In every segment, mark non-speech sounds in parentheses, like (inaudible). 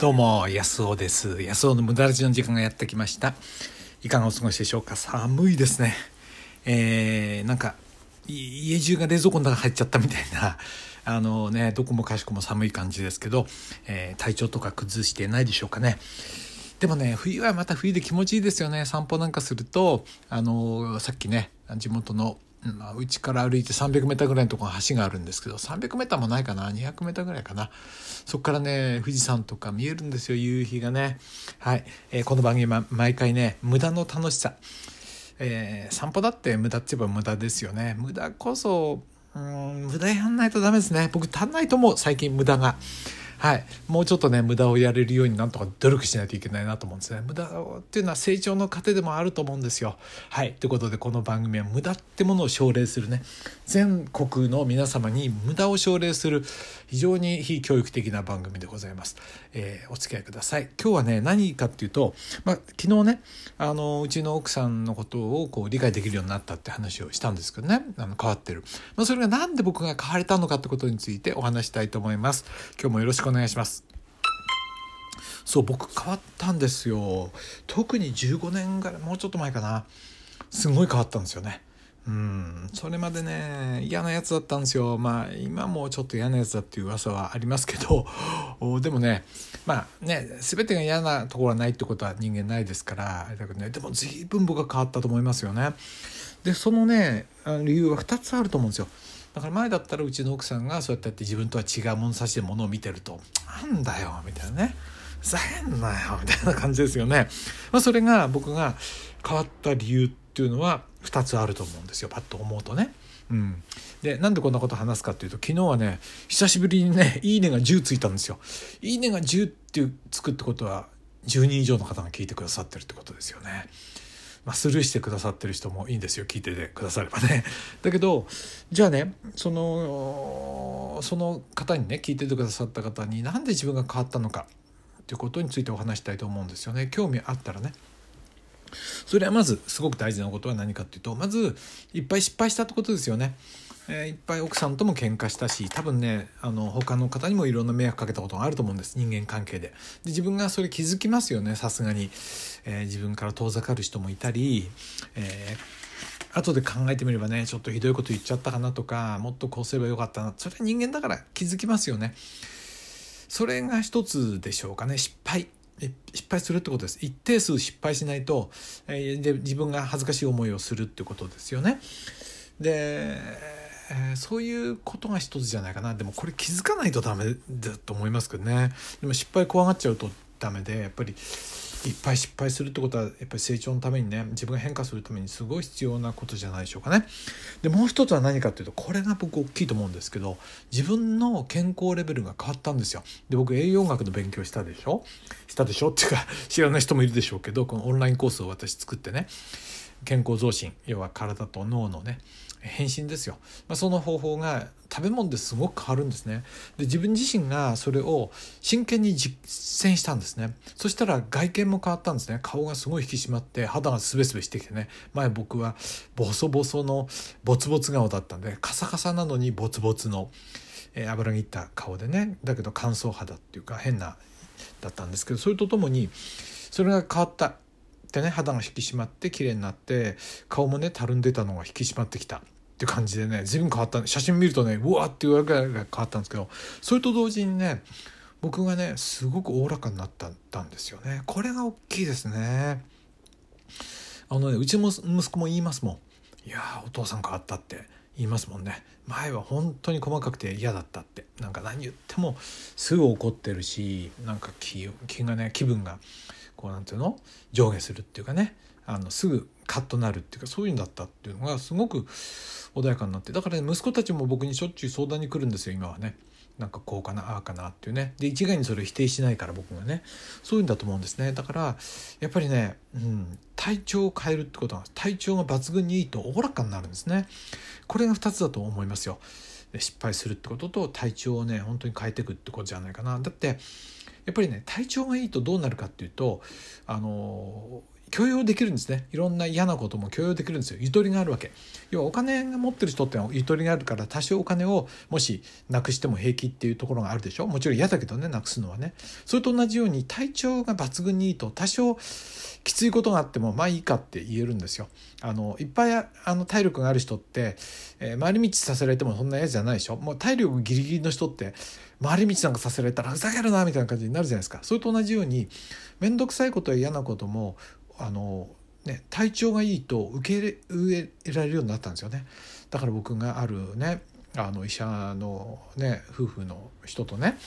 どうも安尾です。安尾の無駄ラジの時間がやってきました。いかがお過ごしでしょうか？寒いですね。えー、なんか家中が冷蔵庫の中入っちゃったみたいな。(laughs) あのねどこもかしこも寒い感じですけど、えー、体調とか崩してないでしょうかね。でもね冬はまた冬で気持ちいいですよね。散歩なんかするとあのさっきね地元のまあ、うちから歩いて 300m ぐらいのところに橋があるんですけど 300m もないかな？200m ぐらいかな？そこからね富士山とか見えるんですよ夕日がね。はい、えー、この番組は毎回ね無駄の楽しさ、えー、散歩だって無駄って言えば無駄ですよね。無駄こそうん無駄やんないとダメですね。僕足んないと思う最近無駄が。はい、もうちょっとね無駄をやれるようになんとか努力しないといけないなと思うんですね。無駄っていうのは成長の糧でもあると思うんですよ。はい。ということでこの番組は無駄ってものを奨励するね。全国の皆様に無駄を奨励する非常に非教育的な番組でございます、えー、お付き合いください。今日はね何かっていうと、まあ、昨日ねあのうちの奥さんのことをこう理解できるようになったって話をしたんですけどね。あの変わってる、まあ、それが何で僕が変われたのかってことについてお話したいと思います。今日もよろしくお願いします。そう僕変わったんですよ。特に15年ぐらいもうちょっと前かな。すごい変わったんですよね。うん。それまでね嫌なやつだったんですよ。まあ今もちょっと嫌なやつだっていう噂はありますけど。(laughs) でもねまあね全てが嫌なところはないってことは人間ないですから。だけどねでも随分僕は変わったと思いますよね。でそのね理由は2つあると思うんですよ。だから前だったらうちの奥さんがそうやってやって自分とは違う物差しで物を見てると「なんだよ」みたいなね「ざけんなよ」みたいな感じですよね。まあ、それが僕が変わった理由ってていうのは2つあると思うんですよパッと思うとね。うん、でなんでこんなこと話すかっていうと昨日はね久しぶりにね「いいね」が10ついたんですよ。いいねが10ってつくってことは10人以上の方が聞いてくださってるってことですよね。まあ、スルーしてくださってる人もいいんですよ聞いててくださればね。(laughs) だけどじゃあねそのその方にね聞いててくださった方になんで自分が変わったのかっていうことについてお話したいと思うんですよね。興味あったらね。それはまずすごく大事なことは何かっていうとまずいっぱい失敗したってことですよね。えー、いっぱい奥さんとも喧嘩したし多分ねあの他の方にもいろんな迷惑かけたことがあると思うんです。人間関係で。で自分がそれ気づきますよねさすがに、えー、自分から遠ざかる人もいたり、えー、後で考えてみればねちょっとひどいこと言っちゃったかなとかもっとこうすればよかったなそれは人間だから気づきますよね。それが一つでしょうかね失敗。失敗するってことです。一定数失敗しないと、えー、で自分が恥ずかしい思いをするってことですよね。でえー、そういうことが一つじゃないかな。でもこれ気づかないとダメだと思いますけどね。でも失敗怖がっちゃうとダメでやっぱりいっぱい失敗するってことはやっぱり成長のためにね自分が変化するためにすごい必要なことじゃないでしょうかね。でもう一つは何かっていうとこれが僕大きいと思うんですけど自分の健康レベルが変わったんですよ。で僕栄養学の勉強したでしょ？したでしょ？っていうか (laughs) 知らない人もいるでしょうけどこのオンラインコースを私作ってね健康増進要は体と脳のね変身ですよ、まあ、その方法が食べ物ですごく変わるんですね。で自分自身がそれを真剣に実践したんですね。そしたら外見も変わったんですね。顔がすごい引き締まって肌がスベスベしてきてね。前僕はボソボソのボツボツ顔だったんでカサカサなのにボツボツの、えー、油ぎった顔でね。だけど乾燥肌っていうか変なだったんですけどそれとともにそれが変わったでね肌が引き締まって綺麗になって顔もねたるんでたのが引き締まってきた。って感じでね随分変わった。写真見るとねうわっていうぐらい変わったんですけどそれと同時にね僕がねすごくおおらかになったんですよね。これが大きいですね。あのねうちも息子も言いますもん。いやお父さん変わったって。言いますもんね。前は本当に細かくて嫌だったって。なんか何言ってもすぐ怒ってるしなんか気気がね気分がこうなんていうの？上下するっていうかね。あのすぐカッとなるっていうかそういうんだったっていうのがすごく穏やかになって。だから、ね、息子たちも僕にしょっちゅう相談に来るんですよ今はね。なんかこうかなああかなっていうね。で一概にそれを否定しないから僕がね。そういうんだと思うんですね。だからやっぱりね、うん、体調を変えるってことは体調が抜群にいいとおおらかになるんですね。これが2つだと思いますよ。失敗するってことと体調をね本当に変えていくってことじゃないかな。だってやっぱりね体調がいいとどうなるかっていうとあの許容できるんですね。いろんな嫌なことも許容できるんですよ。ゆとりがあるわけ。要はお金が持ってる人ってのはゆとりがあるから多少お金をもしなくしても平気っていうところがあるでしょ。もちろん嫌だけどねなくすのはね。それと同じように体調が抜群にいいと多少きついことがあってもまあいいかって言えるんですよ。あのいっぱいあの体力がある人って、えー、回り道させられてもそんな嫌じゃないでしょ。もう体力ギリギリの人って回り道なんかさせられたらふざけるなみたいな感じになるじゃないですか。それと同じように面倒くさいことや嫌なこともあの、ね、体調がいいと受け入れられるようになったんですよね。だから僕があるねあの医者の、ね、夫婦の人とね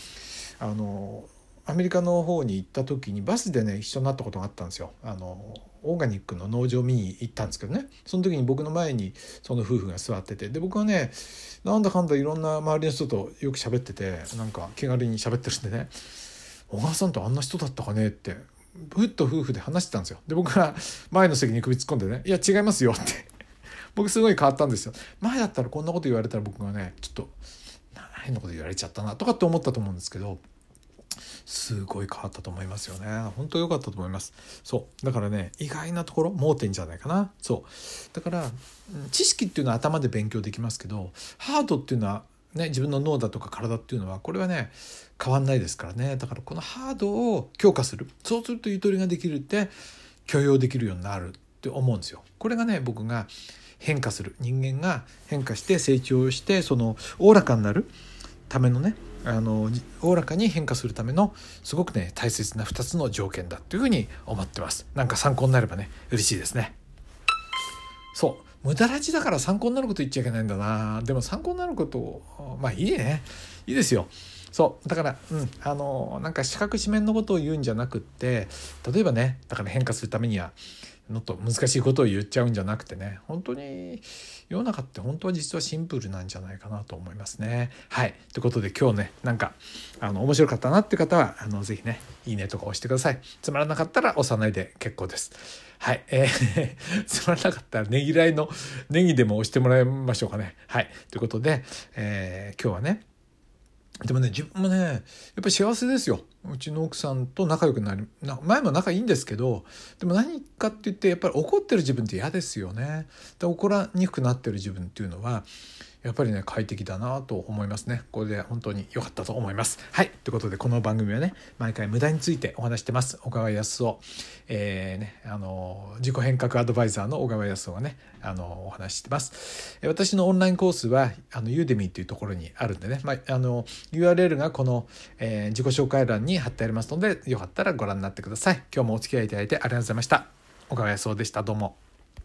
あのアメリカの方に行った時にバスでね一緒になったことがあったんですよ。あのオーガニックの農場見に行ったんですけどねその時に僕の前にその夫婦が座っててで僕はねなんだかんだいろんな周りの人とよく喋っててなんか気軽に喋ってるんでね小川さんとあんな人だったかね？ってふっと夫婦で話してたんですよ。で僕が前の席に首突っ込んでね「いや違いますよ」って。(laughs) 僕すごい変わったんですよ。前だったらこんなこと言われたら僕がねちょっと変なこと言われちゃったなとかって思ったと思うんですけどすごい変わったと思いますよね。本当良かったと思います。そう。だからね意外なところ盲点じゃないかな。そう。だから知識っていうのは頭で勉強できますけどハードっていうのはね、自分の脳だとか体っていうのはこれはね変わんないですからねだからこのハードを強化するそうするとゆとりができるって許容できるようになるって思うんですよ。これがね僕が変化する人間が変化して成長してそのおおらかになるためのねあのおおらかに変化するためのすごくね大切な2つの条件だっていうふうに思ってます。なんか参考になればね嬉しいですね。そう無駄立ちだから参考になること言っちゃいけないんだな。でも参考になることまあいいね。いいですよ。そうだからうんあのなんか四角四面のことを言うんじゃなくって例えばねだから変化するためにはもっと難しいことを言っちゃうんじゃなくてね本当に世の中って本当は実はシンプルなんじゃないかなと思いますね。はいということで今日ねなんかあの面白かったなって方はあのぜひねいいねとか押してください。つまらなかったら押さないで結構です。はい。えー、(laughs) つまらなかったらねぎらいのネギでも押してもらいましょうかね。はい。ということで、えー、今日はねでもね自分もねやっぱり幸せですよ。うちの奥さんと仲良くなりな前も仲いいんですけどでも何かって言ってやっぱり怒ってる自分って嫌ですよね。で怒らにくくなってる自分っていうのはやっぱりね快適だなと思いますね。これで本当に良かったと思います。はい。ということでこの番組はね毎回無駄についてお話してます。小川康夫。えー、ねあの自己変革アドバイザーの小川康夫がねあのお話してます。私のオンラインコースはあのユーデミーというところにあるんでね、まあ、あの URL がこの、えー、自己紹介欄に貼ってありますのでよかったらご覧になってください。今日もお付き合いいただいてありがとうございました。小川康夫でした。どうも。